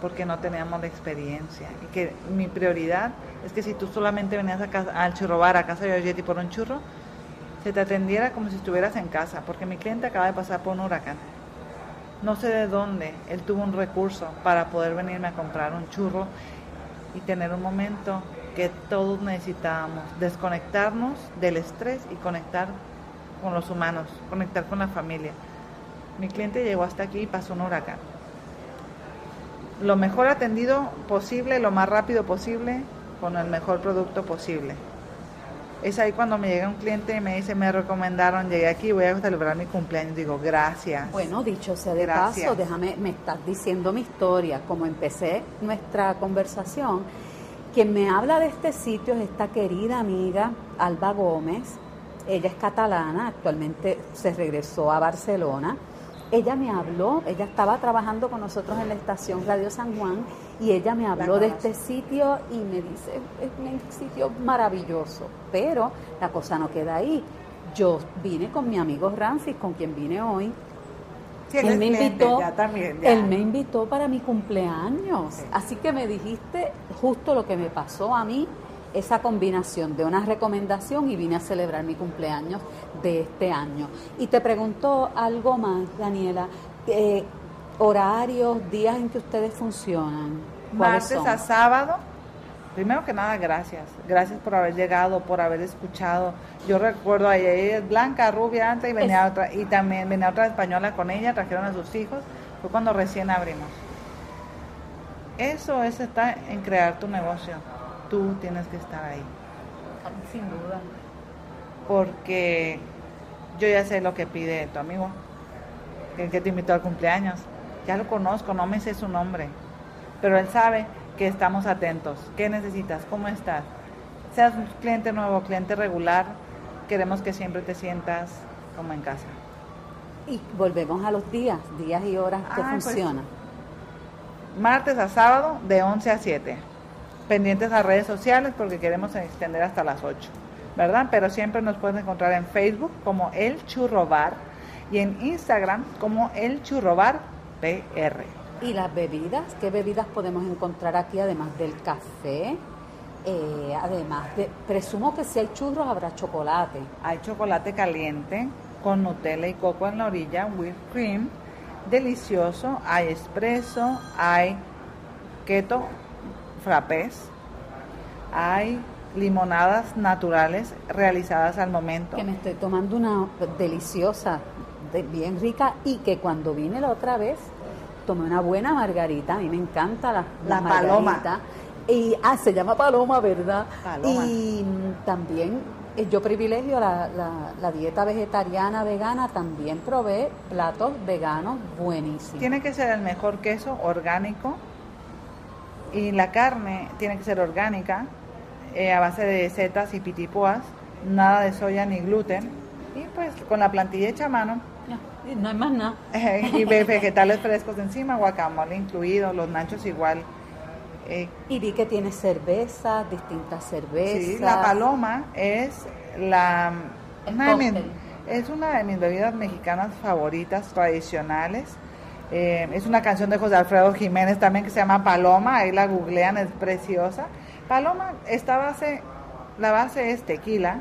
porque no teníamos la experiencia. Y que mi prioridad es que si tú solamente venías a casa, al churro bar, a casa de Giorgetti por un churro, se te atendiera como si estuvieras en casa, porque mi cliente acaba de pasar por un huracán. No sé de dónde, él tuvo un recurso para poder venirme a comprar un churro y tener un momento que todos necesitábamos, desconectarnos del estrés y conectar con los humanos, conectar con la familia. Mi cliente llegó hasta aquí y pasó un huracán. Lo mejor atendido posible, lo más rápido posible, con el mejor producto posible. Es ahí cuando me llega un cliente y me dice, me recomendaron, llegué aquí, voy a celebrar mi cumpleaños. Digo, gracias. Bueno, dicho sea de Gracias. paso, déjame, me estás diciendo mi historia, como empecé nuestra conversación. Quien me habla de este sitio es esta querida amiga Alba Gómez. Ella es catalana, actualmente se regresó a Barcelona. Ella me habló, ella estaba trabajando con nosotros en la estación Radio San Juan y ella me habló de este sitio y me dice, es un sitio maravilloso, pero la cosa no queda ahí. Yo vine con mi amigo Ramfis, con quien vine hoy, Sí, él me invitó, ya también, ya. él me invitó para mi cumpleaños. Sí. Así que me dijiste justo lo que me pasó a mí, esa combinación de una recomendación y vine a celebrar mi cumpleaños de este año. Y te pregunto algo más, Daniela, eh, horarios, días en que ustedes funcionan. ¿Cuáles Martes son? a sábado. Primero que nada, gracias. Gracias por haber llegado, por haber escuchado. Yo recuerdo a ella, es blanca, rubia antes y venía Es- otra, y también venía otra española con ella, trajeron a sus hijos. Fue cuando recién abrimos. Eso es está en crear tu negocio. Tú tienes que estar ahí. Sin duda. Porque yo ya sé lo que pide tu amigo, el que te invitó al cumpleaños. Ya lo conozco, no me sé su nombre, pero él sabe que estamos atentos. ¿Qué necesitas? ¿Cómo estás? Seas un cliente nuevo, cliente regular, queremos que siempre te sientas como en casa. Y volvemos a los días, días y horas que Ay, pues, funciona. Martes a sábado de 11 a 7. Pendientes a redes sociales porque queremos extender hasta las 8. ¿verdad? Pero siempre nos pueden encontrar en Facebook como El Churro Bar y en Instagram como El Churro Bar PR. ¿Y las bebidas? ¿Qué bebidas podemos encontrar aquí además del café? Eh, además, de, presumo que si hay churros habrá chocolate. Hay chocolate caliente con Nutella y coco en la orilla, whipped cream, delicioso. Hay espresso, hay keto frappés, hay limonadas naturales realizadas al momento. Que me estoy tomando una deliciosa, bien rica y que cuando vine la otra vez tomé una buena margarita. A mí me encanta la, la, paloma. Y, ah, se llama paloma, ¿verdad? Y también eh, yo privilegio la, la, dieta vegetariana, vegana, también probé platos veganos buenísimos. Tiene que ser el mejor queso orgánico y la carne tiene que ser orgánica, eh, a base de setas y pitipoas, nada de soya ni gluten, y pues con la plantilla hecha a mano. no hay más nada. y vegetales frescos encima, guacamole incluido, los nachos igual. Eh, y vi que tiene cerveza, distintas cervezas. Sí, la paloma es la es una de mis bebidas mexicanas favoritas, tradicionales. Eh, es una canción de José Alfredo Jiménez también que se llama Paloma, ahí la googlean, es preciosa. Paloma, esta base, la base es tequila,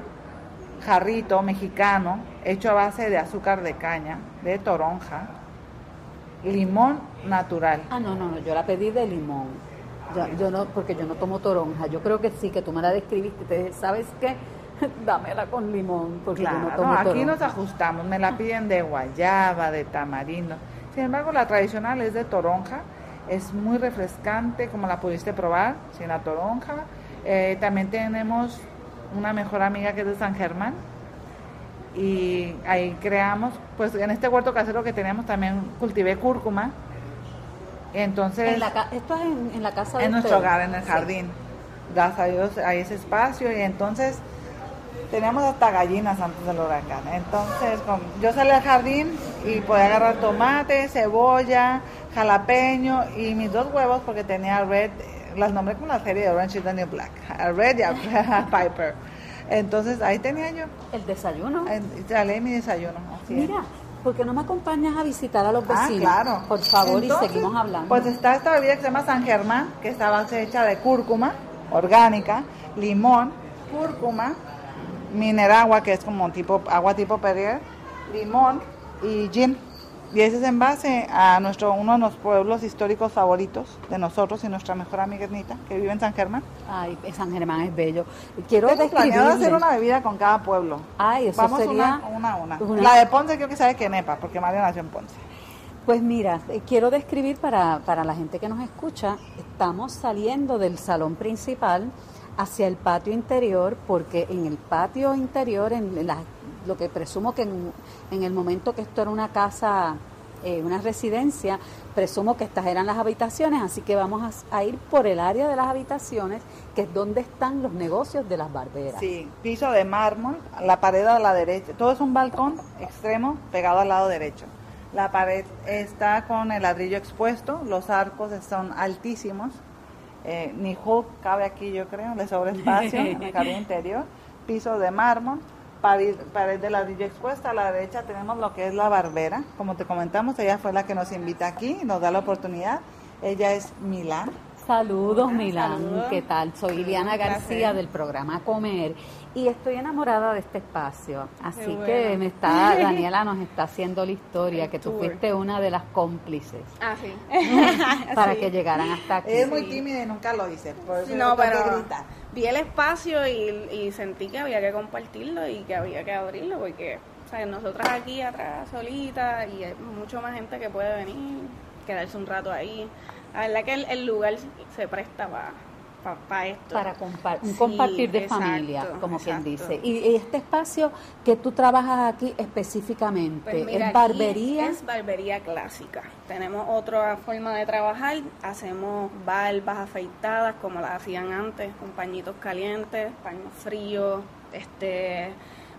jarrito mexicano, hecho a base de azúcar de caña, de toronja, limón natural. Ah, no, no, no, yo la pedí de limón. Yo, no, porque yo no tomo toronja. Yo creo que sí, que tú me la describiste. Te ¿sabes qué? Dámela con limón, porque yo no tomo aquí nos ajustamos. Me la piden de guayaba, de tamarindo. Sin embargo, la tradicional es de toronja. Es muy refrescante, como la pudiste probar, sin la toronja. Eh, también tenemos una mejor amiga que es de San Germán. Y ahí creamos, pues en este huerto casero que tenemos también cultivé cúrcuma entonces, esto es en, la casa de En nuestro hogar, en el jardín. Gracias a Dios hay ese espacio y entonces teníamos hasta gallinas antes del huracán. Entonces, yo salí al jardín y podía agarrar tomate, cebolla, jalapeño y mis dos huevos porque tenía Red, las nombré como la serie de Orange is the New Black, Red y Piper. Entonces ahí tenía yo. El desayuno. Salí mi desayuno. Mira, ¿por qué no me acompañas a visitar a los ah, vecinos? Ah, claro. Por favor, y seguimos hablando. Pues está esta bebida que se llama San Germán, que está base hecha de cúrcuma orgánica, limón, cúrcuma, mineragua, que es como tipo agua tipo Perrier, limón y gin. Y ese es en base a nuestro uno de los pueblos históricos favoritos de nosotros y nuestra mejor amiga Ernita, que vive en San Germán. Ay, San Germán es bello. Quiero describirle... hacer una bebida con cada pueblo. Ay, eso Vamos sería... Una, una, una. La de Ponce creo que sabe que Nepa, porque María nació en Ponce. Pues mira, eh, quiero describir para, para la gente que nos escucha, estamos saliendo del salón principal hacia el patio interior, porque en el patio interior, en la lo que presumo que en, el momento que esto era una casa, eh, una residencia, presumo que estas eran las habitaciones, así que vamos a, ir por el área de las habitaciones, que es donde están los negocios de las barberas. Sí, piso de mármol, la pared a la derecha, todo es un balcón extremo pegado al lado derecho. La pared está con el ladrillo expuesto, los arcos son altísimos, eh, ni Hulk cabe aquí yo creo, le sobra espacio en el jardín interior, piso de mármol, pared, de ladrillo expuesta. A la derecha tenemos lo que es la barbera. Como te comentamos, ella fue la que nos invita aquí, nos da la oportunidad. Ella es Milán. Saludos, Milán. ¿Qué tal? Soy Iliana García del programa Comer y estoy enamorada de este espacio. Así que me está, Daniela nos está haciendo la historia, que tú fuiste una de las cómplices. Ah, sí. para que llegaran hasta aquí. Es muy tímida y nunca lo hice. Por no, pero vi el espacio y, sentí que había que compartirlo y que había que abrirlo porque o sea, nosotras aquí atrás solitas y hay mucho más gente que puede venir, quedarse un rato ahí. La verdad que el, lugar se presta para para esto. Para un compartir de familia, como quien dice. Y, este espacio que tú trabajas aquí específicamente, pues ¿es barbería? Es barbería clásica. Tenemos otra forma de trabajar, hacemos barbas afeitadas como las hacían antes, con pañitos calientes, paños fríos, este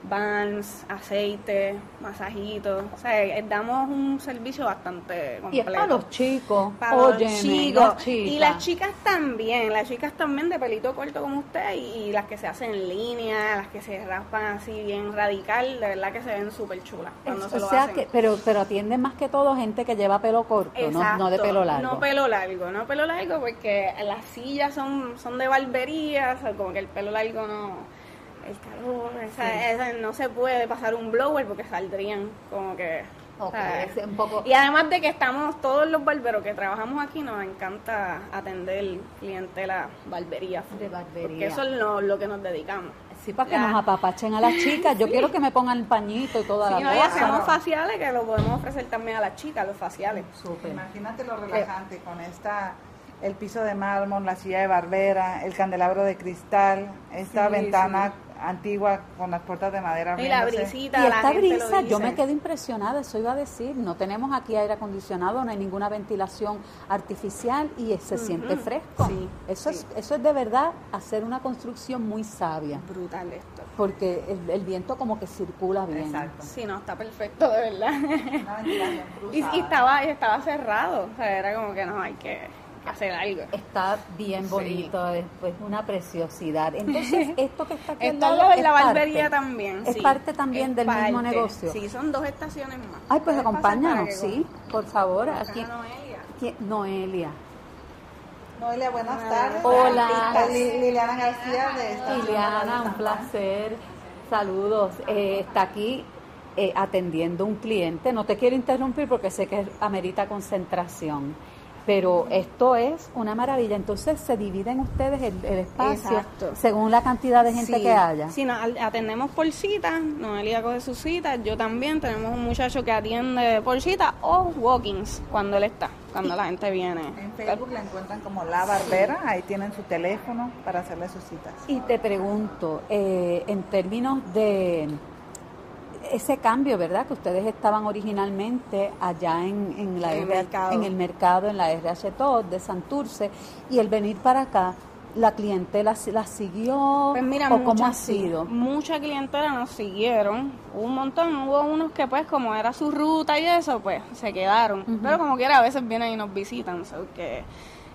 Vans, aceite, masajitos. O sea, eh, damos un servicio bastante completo. Y es para los chicos, Para óyeme, los chicos. las. Y las chicas también, las chicas también de pelito corto como usted y, y las que se hacen en línea, las que se raspan así bien radical, de verdad que se ven súper chulas cuando Es- se o lo sea hacen. que, pero, pero atienden más que todo gente que lleva pelo corto, no, no de pelo largo. No pelo largo, no pelo largo porque las sillas son, son de barbería, o sea, como que el pelo largo no... El calor, o sea, no se puede pasar un blower porque saldrían como que... Ok, o sea, es un poco- Y además de que estamos todos los barberos que trabajamos aquí, nos encanta atender clientela barbería. De barbería. Porque eso es lo, lo que nos dedicamos. Sí, para que nos apapachen a las chicas. Yo quiero que me pongan el pañito y toda Sí, la no, y cosa. hacemos faciales que lo podemos ofrecer también a las chicas, los faciales. Súper. Imagínate lo relajante con esta, el piso de mármol, la silla de barbera, el candelabro de cristal, esta Sí, ventana antigua con las puertas de madera Y la brisita, Y la esta gente brisa, yo me quedé impresionada, eso iba a decir, no tenemos aquí aire acondicionado, no hay ninguna ventilación artificial y se siente fresco. Sí, eso, sí. Es, eso es de verdad hacer una construcción muy sabia, Brutal esto. porque el, el viento como que circula bien. Exacto. Sí, no, está perfecto, de verdad. Una ventilación y, y estaba, y estaba cerrado, o sea, era como que no, hay que hacer algo. Está bien Sí. bonito, es pues, una preciosidad. Entonces, esto que está aquí al Está lado la, es la parte. barbería también. Es sí. parte también Es del mismo negocio. Sí, son dos estaciones más. Ay, pues acompáñanos, sí, por favor. Aquí, Noelia. Noelia. Noelia, buenas Hola. tardes. Hola. Liliana García de Estación Liliana, un placer. Saludos. Eh, está aquí eh, atendiendo un cliente. No te quiero interrumpir porque sé que amerita concentración. Pero esto es una maravilla. Entonces se dividen ustedes el, el espacio Exacto. según la cantidad de gente Sí, que haya. Sí, no, atendemos por cita, Noelia coge sus citas, yo también, tenemos un muchacho que atiende por cita o walk-ins cuando él está, cuando la gente viene. En Facebook la encuentran como La Barbera, ahí tienen su teléfono para hacerle sus citas. Y te pregunto, eh, en términos de ese cambio, ¿verdad? Que ustedes estaban originalmente allá en, en la En el R- mercado. en el mercado, en la RH Todd de Santurce, y el venir para acá, la clientela la siguió Pues mira, o cómo ha sido. mucha clientela nos siguieron, un montón, hubo unos que pues como era su ruta y eso, pues se quedaron, pero como quiera a veces vienen y nos visitan, so que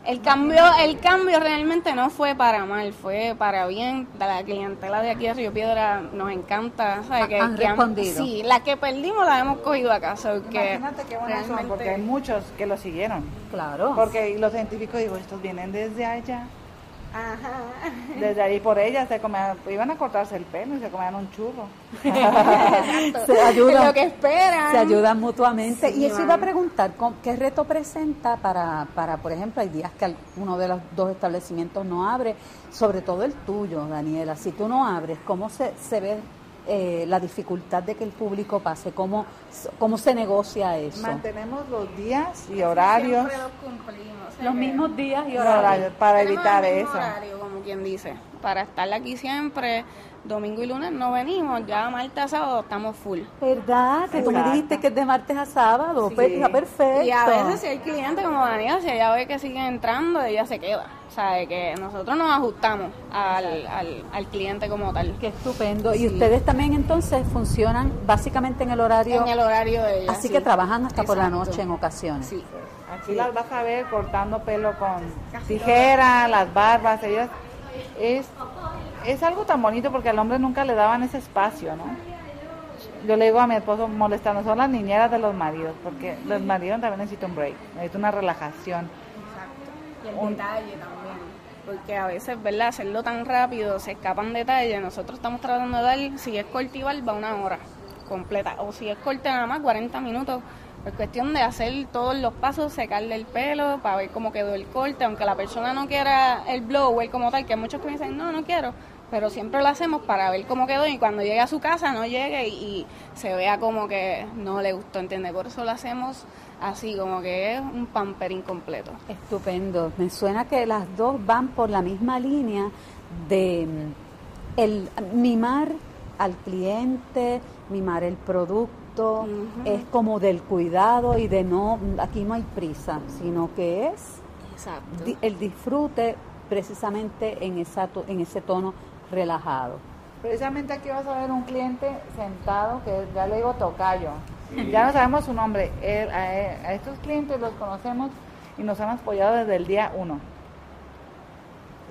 el cambio, el cambio realmente no fue para mal, fue para bien, la clientela de aquí de Río Piedra nos encanta, Que, han que respondido. sí, la que perdimos la hemos cogido acá, so que Imagínate qué buenas son, realmente- porque hay muchos que lo siguieron. Claro. Porque los identifico y digo, estos vienen desde allá. Ajá. Desde ahí por ella se comían, iban a cortarse el pelo y se comían un churro. se ayudan, lo que esperan. se ayudan mutuamente. Sí, y eso iba a preguntar, ¿con- ¿qué reto presenta para, para, por ejemplo, hay días que uno de los dos establecimientos no abre, sobre todo el tuyo, Daniela, si tú no abres, ¿cómo se, se ve eh, la dificultad de que el público pase? ¿Cómo, cómo se negocia eso? Mantenemos los días y horarios Siempre los cumplimos. Los que- mismos días y horarios. para evitar el mismo eso. horario, como quien dice, para estar aquí siempre. Domingo y lunes no venimos, ya martes a sábado estamos full. ¿Verdad? Que tú me dijiste que es de martes a sábado. Sí. Pues, está perfecto. Y a veces si hay clientes como Daniela, si ella ve que siguen entrando, ella se queda. O sea, de que nosotros nos ajustamos al, al, al cliente como tal. Qué estupendo. Y ustedes también entonces funcionan básicamente en el horario. En el horario de ella. así sí. que trabajan hasta por la noche en ocasiones. Sí. Aquí las vas a ver cortando pelo con tijera, las barbas, ellas es es algo tan bonito porque al hombre nunca le daban ese espacio, ¿no? Yo le digo a mi esposo molestando, son las niñeras de los maridos, porque los maridos también necesitan un break, necesitan una relajación. Exacto. Y el Un- detalle también. Porque a veces, ¿verdad? Hacerlo tan rápido, se escapan detalles. Nosotros estamos tratando de dar, si es cortival, va una hora completa. O si es corte nada más, 40 minutos. Es cuestión de hacer todos los pasos, secarle el pelo para ver cómo quedó el corte. Aunque la persona no quiera el blower como tal, que muchos dicen, no, no quiero. Pero siempre lo hacemos para ver cómo quedó y cuando llegue a su casa no llegue y, y se vea como que no le gustó, ¿entiendes? Por eso lo hacemos así, como que es un pamper incompleto. Estupendo. Me suena que las dos van por la misma línea de mm, el mimar al cliente, mimar el producto, es como del cuidado y de no, aquí no hay prisa, sino que es Exacto. el disfrute precisamente en, esa en ese tono relajado. Precisamente aquí vas a ver un cliente sentado que ya le digo tocayo. Ya no sabemos su nombre. a, estos clientes los conocemos y nos han apoyado desde el día uno.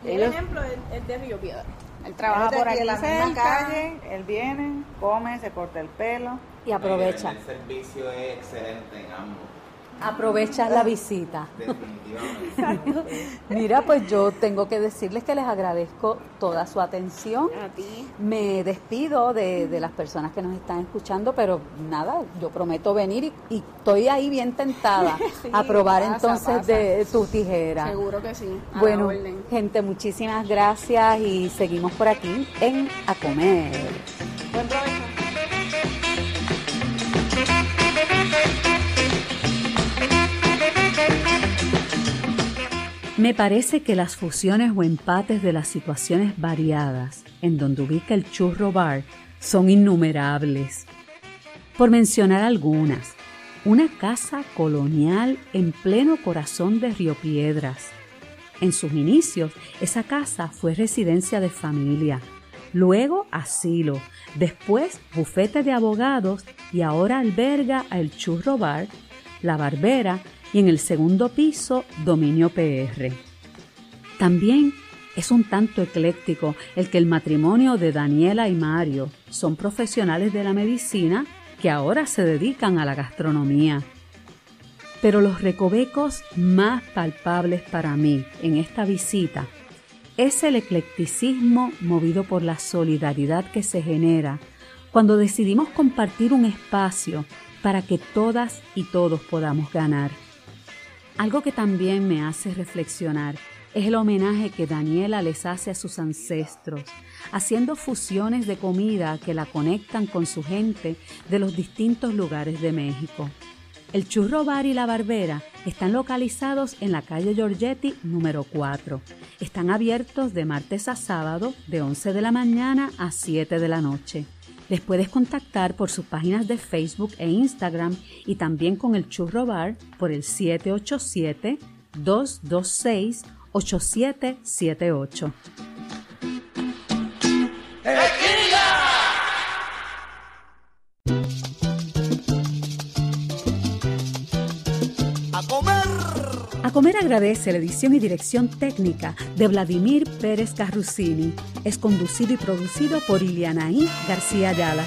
el ejemplo es, de Río Piedra. Él trabaja por aquí en la misma calle, él viene, come, se corta el pelo. Y aprovecha. El servicio es excelente en ambos aprovechas la visita. Mira, pues yo tengo que decirles que les agradezco toda su atención. A ti. Me despido de, las personas que nos están escuchando, pero nada, yo prometo venir y, estoy ahí bien tentada a probar entonces de tu tijera. Seguro que sí. bueno, gente, muchísimas gracias y seguimos por aquí en A Comer. Me parece que las fusiones o empates de las situaciones variadas en donde ubica el churro bar son innumerables. Por mencionar algunas, una casa colonial en pleno corazón de Río Piedras. En sus inicios, esa casa fue residencia de familia, luego asilo, después bufete de abogados y ahora alberga el Churro Bar, la Barbera y en el segundo piso dominio PR. También es un tanto ecléctico el que el matrimonio de Daniela y Mario son profesionales de la medicina que ahora se dedican a la gastronomía. Pero los recovecos más palpables para mí en esta visita es el eclecticismo movido por la solidaridad que se genera cuando decidimos compartir un espacio para que todas y todos podamos ganar. Algo que también me hace reflexionar es el homenaje que Daniela les hace a sus ancestros, haciendo fusiones de comida que la conectan con su gente de los distintos lugares de México. El Churro Bar y la Barbera están localizados en la calle Giorgetti número 4. Están abiertos de martes a sábado de 11 de la mañana a 7 de la noche. Les puedes contactar por sus páginas de Facebook e Instagram y también con el Churro Bar por el 787-226-8778. Comer agradece la edición y dirección técnica de Vladimir Pérez Carrusini. Es conducido y producido por Ilianaí García Ayala.